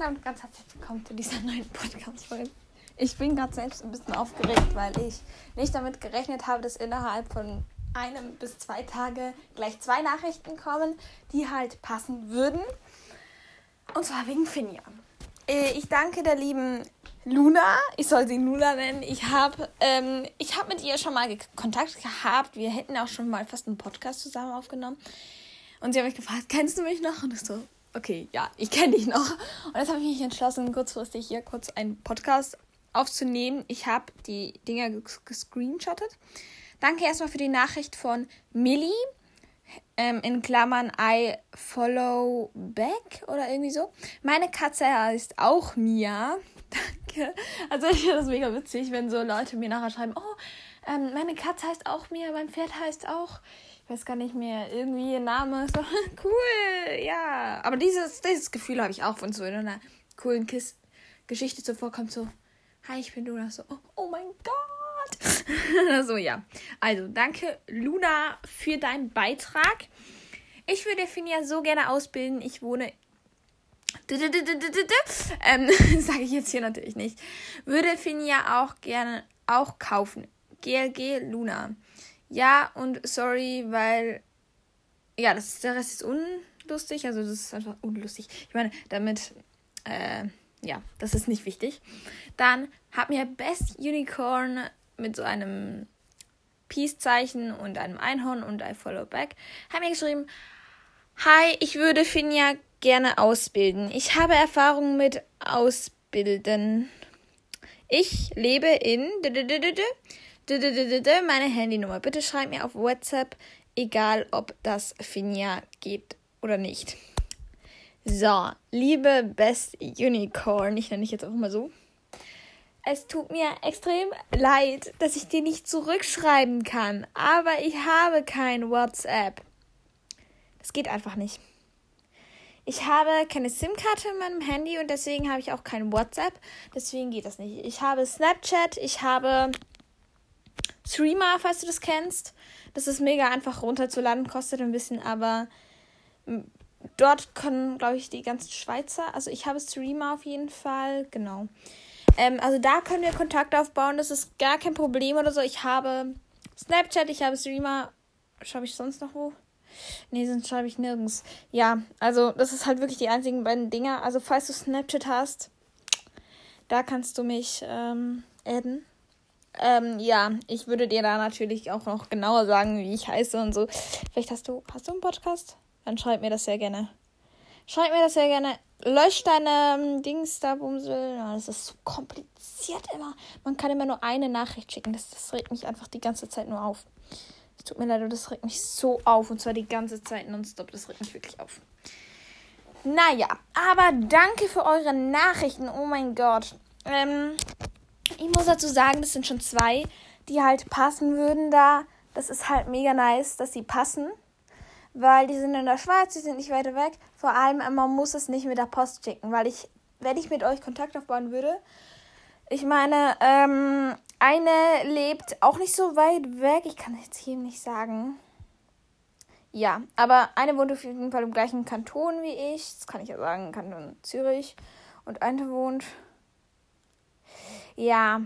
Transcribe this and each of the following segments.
Hallo und ganz herzlich willkommen zu dieser neuen Podcast-Folge. Ich bin gerade selbst ein bisschen aufgeregt, weil ich nicht damit gerechnet habe, dass innerhalb von einem bis zwei Tage gleich zwei Nachrichten kommen, die halt passen würden. Und zwar wegen Finja. Äh, ich danke der lieben Luna, ich soll sie Luna nennen. Ich habe ähm, hab mit ihr schon mal Kontakt gehabt. Wir hätten auch schon mal fast einen Podcast zusammen aufgenommen. Und sie hat mich gefragt, kennst du mich noch? Und ich so, okay, ja, ich kenne dich noch. Und jetzt habe ich mich entschlossen, kurzfristig hier kurz einen Podcast aufzunehmen. Ich habe die Dinger gescreenshottet. Danke erstmal für die Nachricht von Millie. Ähm, in Klammern I follow back oder irgendwie so. Meine Katze heißt auch Mia. Danke. Also ich finde das mega witzig, wenn so Leute mir nachher schreiben, oh, ähm, meine Katze heißt auch Mia, mein Pferd heißt auch weiß gar nicht mehr, irgendwie ihr Name so cool, ja. Aber dieses, dieses Gefühl habe ich auch, wenn so in einer coolen Kiss Geschichte zuvor kommt, so, hi, ich bin Luna, so, oh, oh mein Gott. so, ja. Also, danke, Luna, für deinen Beitrag. Ich würde Finja so gerne ausbilden. Ich wohne ähm, sage ich jetzt hier natürlich nicht. Würde Finja auch gerne auch kaufen. GLG Luna. Ja, und sorry, weil. Ja, das der Rest ist unlustig. Also, das ist einfach unlustig. Ich meine, damit. Äh, ja, das ist nicht wichtig. Dann hat mir Best Unicorn mit so einem Peace-Zeichen und einem Einhorn und I follow back. Hat mir geschrieben: Hi, ich würde Finja gerne ausbilden. Ich habe Erfahrung mit Ausbilden. Ich lebe in meine Handynummer. Bitte schreib mir auf WhatsApp, egal ob das Finja geht oder nicht. So, liebe Best Unicorn, ich nenne dich jetzt auch mal so. Es tut mir extrem leid, dass ich dir nicht zurückschreiben kann, aber ich habe kein WhatsApp. Das geht einfach nicht. Ich habe keine SIM-Karte in meinem Handy und deswegen habe ich auch kein WhatsApp. Deswegen geht das nicht. Ich habe Snapchat, ich habe Streamer, falls du das kennst. Das ist mega einfach runterzuladen, kostet ein bisschen, aber dort können, glaube ich, die ganzen Schweizer, also ich habe Streamer auf jeden Fall, genau. Ähm, also da können wir Kontakt aufbauen, das ist gar kein Problem oder so. Ich habe Snapchat, ich habe Streamer. Schreibe ich sonst noch wo? Nee, sonst schreibe ich nirgends. Ja, also das ist halt wirklich die einzigen beiden Dinger. Also falls du Snapchat hast, da kannst du mich ähm, adden. Ähm, ja, ich würde dir da natürlich auch noch genauer sagen, wie ich heiße und so. Vielleicht hast du, hast du einen Podcast? Dann schreib mir das sehr gerne. Schreib mir das sehr gerne. Lösch deine ähm, Dings da, Bumsel. Das ist so kompliziert immer. Man kann immer nur eine Nachricht schicken. Das, das regt mich einfach die ganze Zeit nur auf. Es tut mir leid, das regt mich so auf. Und zwar die ganze Zeit nonstop. Das regt mich wirklich auf. Naja, aber danke für eure Nachrichten. Oh mein Gott. Ähm, ich muss dazu sagen, das sind schon zwei, die halt passen würden da. Das ist halt mega nice, dass sie passen. Weil die sind in der Schweiz, die sind nicht weiter weg. Vor allem, man muss es nicht mit der Post schicken. Weil ich, wenn ich mit euch Kontakt aufbauen würde, ich meine, ähm, eine lebt auch nicht so weit weg. Ich kann jetzt hier nicht sagen. Ja, aber eine wohnt auf jeden Fall im gleichen Kanton wie ich. Das kann ich ja sagen, Kanton Zürich. Und eine wohnt ja,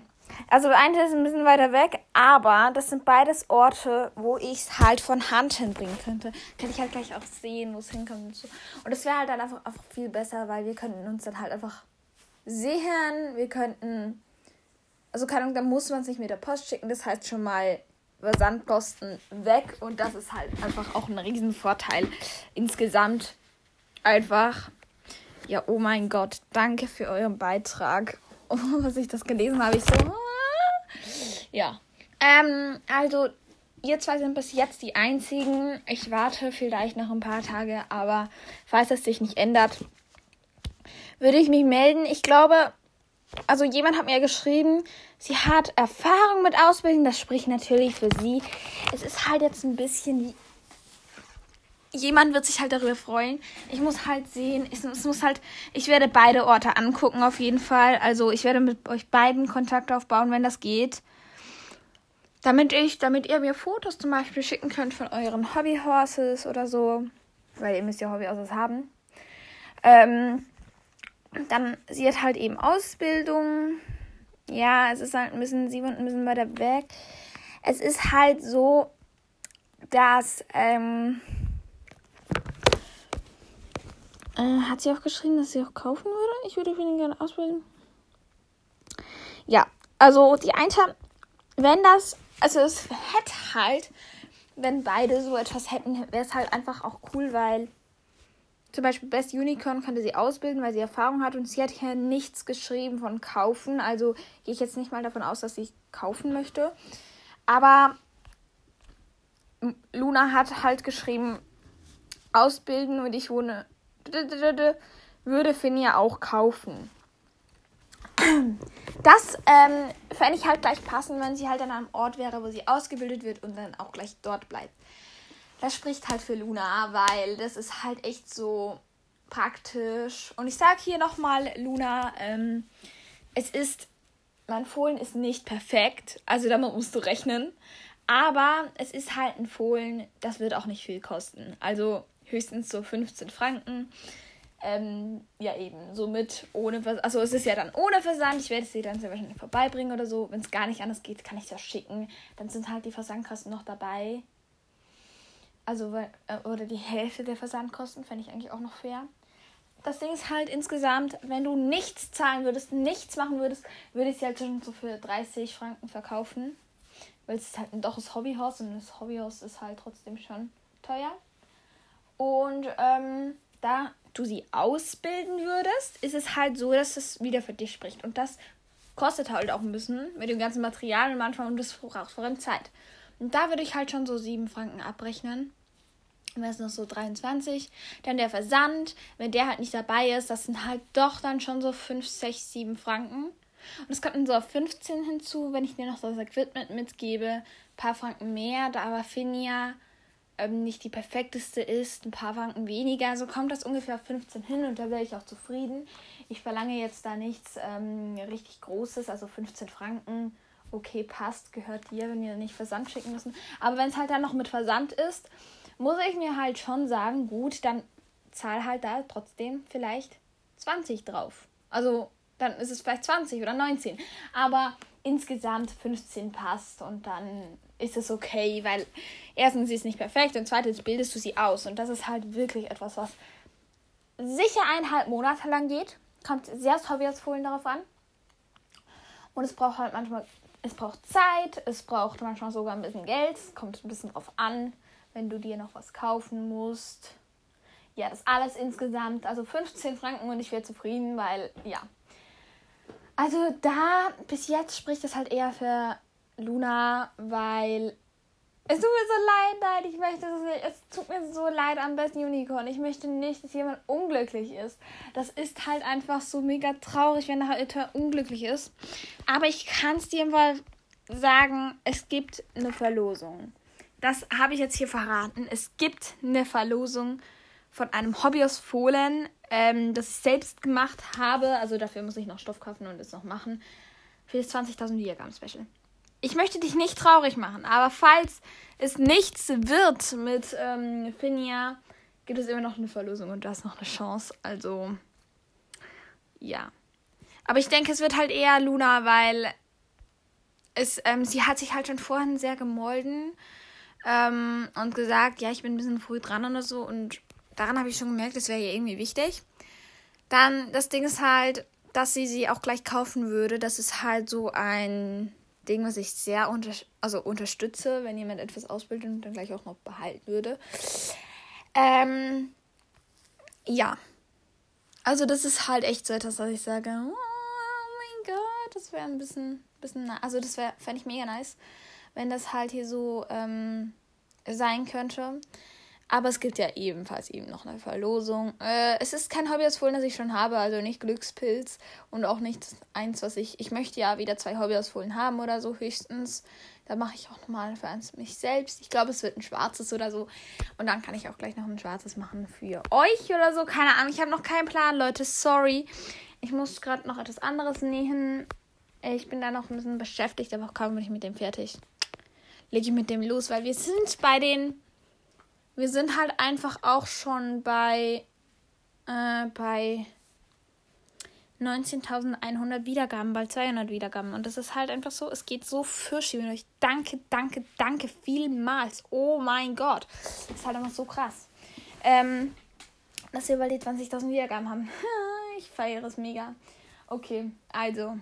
also eine ist ein bisschen weiter weg, aber das sind beides Orte, wo ich es halt von Hand hinbringen könnte. Könnte ich halt gleich auch sehen, wo es hinkommt und so. Und das wäre halt dann einfach, einfach viel besser, weil wir könnten uns dann halt einfach sehen. Wir könnten, also keine Ahnung, dann muss man es nicht mit der Post schicken. Das heißt schon mal Versandkosten weg und das ist halt einfach auch ein Riesenvorteil insgesamt. Einfach, ja, oh mein Gott, danke für euren Beitrag. Was ich das gelesen habe, ich so. Ah. Ja. Ähm, also, ihr zwei sind bis jetzt die einzigen. Ich warte vielleicht noch ein paar Tage, aber falls es sich nicht ändert, würde ich mich melden. Ich glaube, also jemand hat mir geschrieben, sie hat Erfahrung mit Ausbildung. Das spricht natürlich für sie. Es ist halt jetzt ein bisschen die jemand wird sich halt darüber freuen. Ich muss halt sehen, es, es, muss halt, ich werde beide Orte angucken auf jeden Fall. Also ich werde mit euch beiden Kontakt aufbauen, wenn das geht. Damit ich, damit ihr mir Fotos zum Beispiel schicken könnt von euren Hobbyhorses oder so. Weil ihr müsst ja Hobbyhorses haben. Ähm, dann, sie hat halt eben Ausbildung. Ja, es ist halt ein bisschen, sie wohnt ein bisschen weiter weg. Es ist halt so, dass, ähm, äh, hat sie auch geschrieben, dass sie auch kaufen würde? Ich würde für ihn gerne ausbilden. Ja, also die Einter, wenn das, also es hätte halt, wenn beide so etwas hätten, wäre es halt einfach auch cool, weil zum Beispiel Best Unicorn könnte sie ausbilden, weil sie Erfahrung hat und sie hat hier nichts geschrieben von kaufen. Also gehe ich jetzt nicht mal davon aus, dass sie kaufen möchte. Aber Luna hat halt geschrieben, ausbilden und ich wohne, würde Finja auch kaufen. Das ähm, fände ich halt gleich passend, wenn sie halt an einem Ort wäre, wo sie ausgebildet wird und dann auch gleich dort bleibt das spricht halt für Luna, weil das ist halt echt so praktisch. Und ich sage hier nochmal, Luna, ähm, es ist, mein Fohlen ist nicht perfekt, also damit musst du rechnen. Aber es ist halt ein Fohlen, das wird auch nicht viel kosten. Also höchstens so 15 Franken. Ähm, ja, eben, somit ohne Versand. Also, es ist ja dann ohne Versand. Ich werde es dir dann sehr wahrscheinlich vorbeibringen oder so. Wenn es gar nicht anders geht, kann ich das schicken. Dann sind halt die Versandkosten noch dabei. Also, äh, oder die Hälfte der Versandkosten fände ich eigentlich auch noch fair. Das Ding ist halt insgesamt, wenn du nichts zahlen würdest, nichts machen würdest, würde ich sie halt schon so für 30 Franken verkaufen. Weil es ist halt ein doches Hobbyhaus und das Hobbyhaus ist halt trotzdem schon teuer. Und ähm, da du sie ausbilden würdest, ist es halt so, dass es wieder für dich spricht. Und das kostet halt auch ein bisschen mit dem ganzen Material am Anfang und das braucht vor allem Zeit. Und da würde ich halt schon so 7 Franken abrechnen. Wäre es noch so 23. Dann der Versand, wenn der halt nicht dabei ist, das sind halt doch dann schon so 5, 6, 7 Franken. Und es kommt dann so auf 15 hinzu, wenn ich dir noch das Equipment mitgebe. Ein paar Franken mehr, da aber Finja ähm, nicht die perfekteste ist, ein paar Franken weniger. So kommt das ungefähr auf 15 hin und da wäre ich auch zufrieden. Ich verlange jetzt da nichts ähm, richtig Großes, also 15 Franken okay, passt, gehört dir, wenn wir nicht Versand schicken müssen. Aber wenn es halt dann noch mit Versand ist, muss ich mir halt schon sagen, gut, dann zahl halt da trotzdem vielleicht 20 drauf. Also dann ist es vielleicht 20 oder 19. Aber insgesamt 15 passt und dann ist es okay, weil erstens sie ist nicht perfekt und zweitens bildest du sie aus. Und das ist halt wirklich etwas, was sicher eineinhalb Monate lang geht. Kommt sehr aufs Hobbyhausfohlen darauf an. Und es braucht halt manchmal es braucht Zeit, es braucht manchmal sogar ein bisschen Geld, kommt ein bisschen drauf an, wenn du dir noch was kaufen musst. Ja, das alles insgesamt, also 15 Franken und ich wäre zufrieden, weil ja. Also da, bis jetzt spricht es halt eher für Luna, weil es tut mir so leid, nein, ich möchte es nicht. Es tut mir so leid am besten Unicorn. Ich möchte nicht, dass jemand unglücklich ist. Das ist halt einfach so mega traurig, wenn er halt unglücklich ist. Aber ich kann es dir mal sagen, es gibt eine Verlosung. Das habe ich jetzt hier verraten. Es gibt eine Verlosung von einem Hobby aus Fohlen, ähm, das ich selbst gemacht habe. Also dafür muss ich noch Stoff kaufen und es noch machen. Für das 20.000 Diagramm Special ich möchte dich nicht traurig machen, aber falls es nichts wird mit ähm, Finja, gibt es immer noch eine Verlosung und du hast noch eine Chance. Also, ja. Aber ich denke, es wird halt eher Luna, weil es, ähm, sie hat sich halt schon vorhin sehr gemolden ähm, und gesagt, ja, ich bin ein bisschen früh dran oder so. Und daran habe ich schon gemerkt, das wäre ihr irgendwie wichtig. Dann, das Ding ist halt, dass sie sie auch gleich kaufen würde. Das ist halt so ein Ding, was ich sehr unter also unterstütze, wenn jemand etwas ausbildet und dann gleich auch noch behalten würde. Ähm, ja. Also das ist halt echt so etwas, dass ich sage, oh, mein Gott, das wäre ein bisschen, bisschen, also das wäre, fände ich mega nice, wenn das halt hier so ähm, sein könnte. Aber es gibt ja ebenfalls eben noch eine Verlosung. Äh, es ist kein Hobbyausfohlen, das ich schon habe, also nicht Glückspilz und auch nicht eins, was ich. Ich möchte ja wieder zwei Hobbyausfohlen haben oder so höchstens. Da mache ich auch nochmal für eins mich selbst. Ich glaube, es wird ein schwarzes oder so. Und dann kann ich auch gleich noch ein schwarzes machen für euch oder so. Keine Ahnung, ich habe noch keinen Plan, Leute. Sorry. Ich muss gerade noch etwas anderes nähen. Ich bin da noch ein bisschen beschäftigt, aber kaum bin ich mit dem fertig. Lege ich mit dem los, weil wir sind bei den wir sind halt einfach auch schon bei, äh, bei 19.100 Wiedergaben, bald 200 Wiedergaben. Und das ist halt einfach so, es geht so fürchtig mit euch. Danke, danke, danke vielmals. Oh mein Gott. Das ist halt einfach so krass. Ähm, dass wir bald die 20.000 Wiedergaben haben. ich feiere es mega. Okay, also.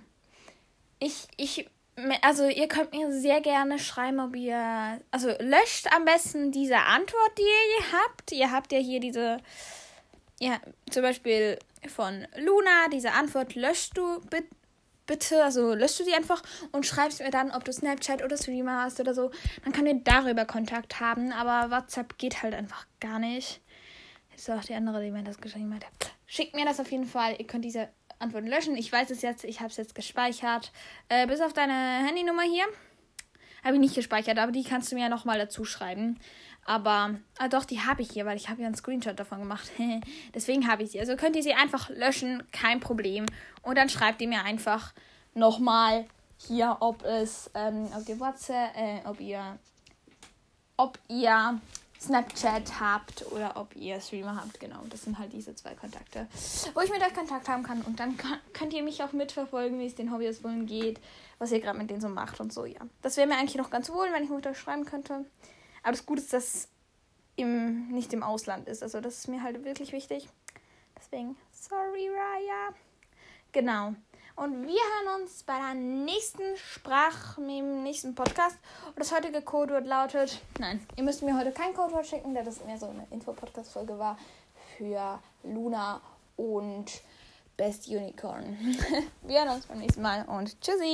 Ich, ich also ihr könnt mir sehr gerne schreiben, ob ihr, also löscht am besten diese Antwort, die ihr habt. Ihr habt ja hier diese, ja, zum Beispiel von Luna, diese Antwort löscht du bitte. Bitte, also löscht du die einfach und schreibst mir dann, ob du Snapchat oder Streamer hast oder so. Dann können wir darüber Kontakt haben, aber WhatsApp geht halt einfach gar nicht. Ist auch die andere, die mir das geschrieben hat. Schickt mir das auf jeden Fall. Ihr könnt diese Antworten löschen. Ich weiß es jetzt, ich habe es jetzt gespeichert. Äh, bis auf deine Handynummer hier. Habe ich nicht gespeichert, aber die kannst du mir ja nochmal dazu schreiben. Aber, ah doch, die habe ich hier, weil ich habe ja einen Screenshot davon gemacht. Deswegen habe ich sie. Also könnt ihr sie einfach löschen, kein Problem. Und dann schreibt ihr mir einfach nochmal hier, ob es, ähm, ob ihr WhatsApp, äh, ob ihr, ob ihr Snapchat habt oder ob ihr Streamer habt. Genau, das sind halt diese zwei Kontakte, wo ich mit euch Kontakt haben kann. Und dann könnt ihr mich auch mitverfolgen, wie es den Hobbys wollen geht, was ihr gerade mit denen so macht und so, ja. Das wäre mir eigentlich noch ganz wohl, wenn ich mit euch schreiben könnte. Aber das Gute ist, dass im, nicht im Ausland ist. Also das ist mir halt wirklich wichtig. Deswegen, sorry, Raya. Genau. Und wir hören uns bei der nächsten Sprach, im nächsten Podcast. Und das heutige Codewort lautet: Nein, ihr müsst mir heute kein Codewort schicken, da das mehr so eine Info-Podcast-Folge war für Luna und Best Unicorn. wir hören uns beim nächsten Mal und tschüssi!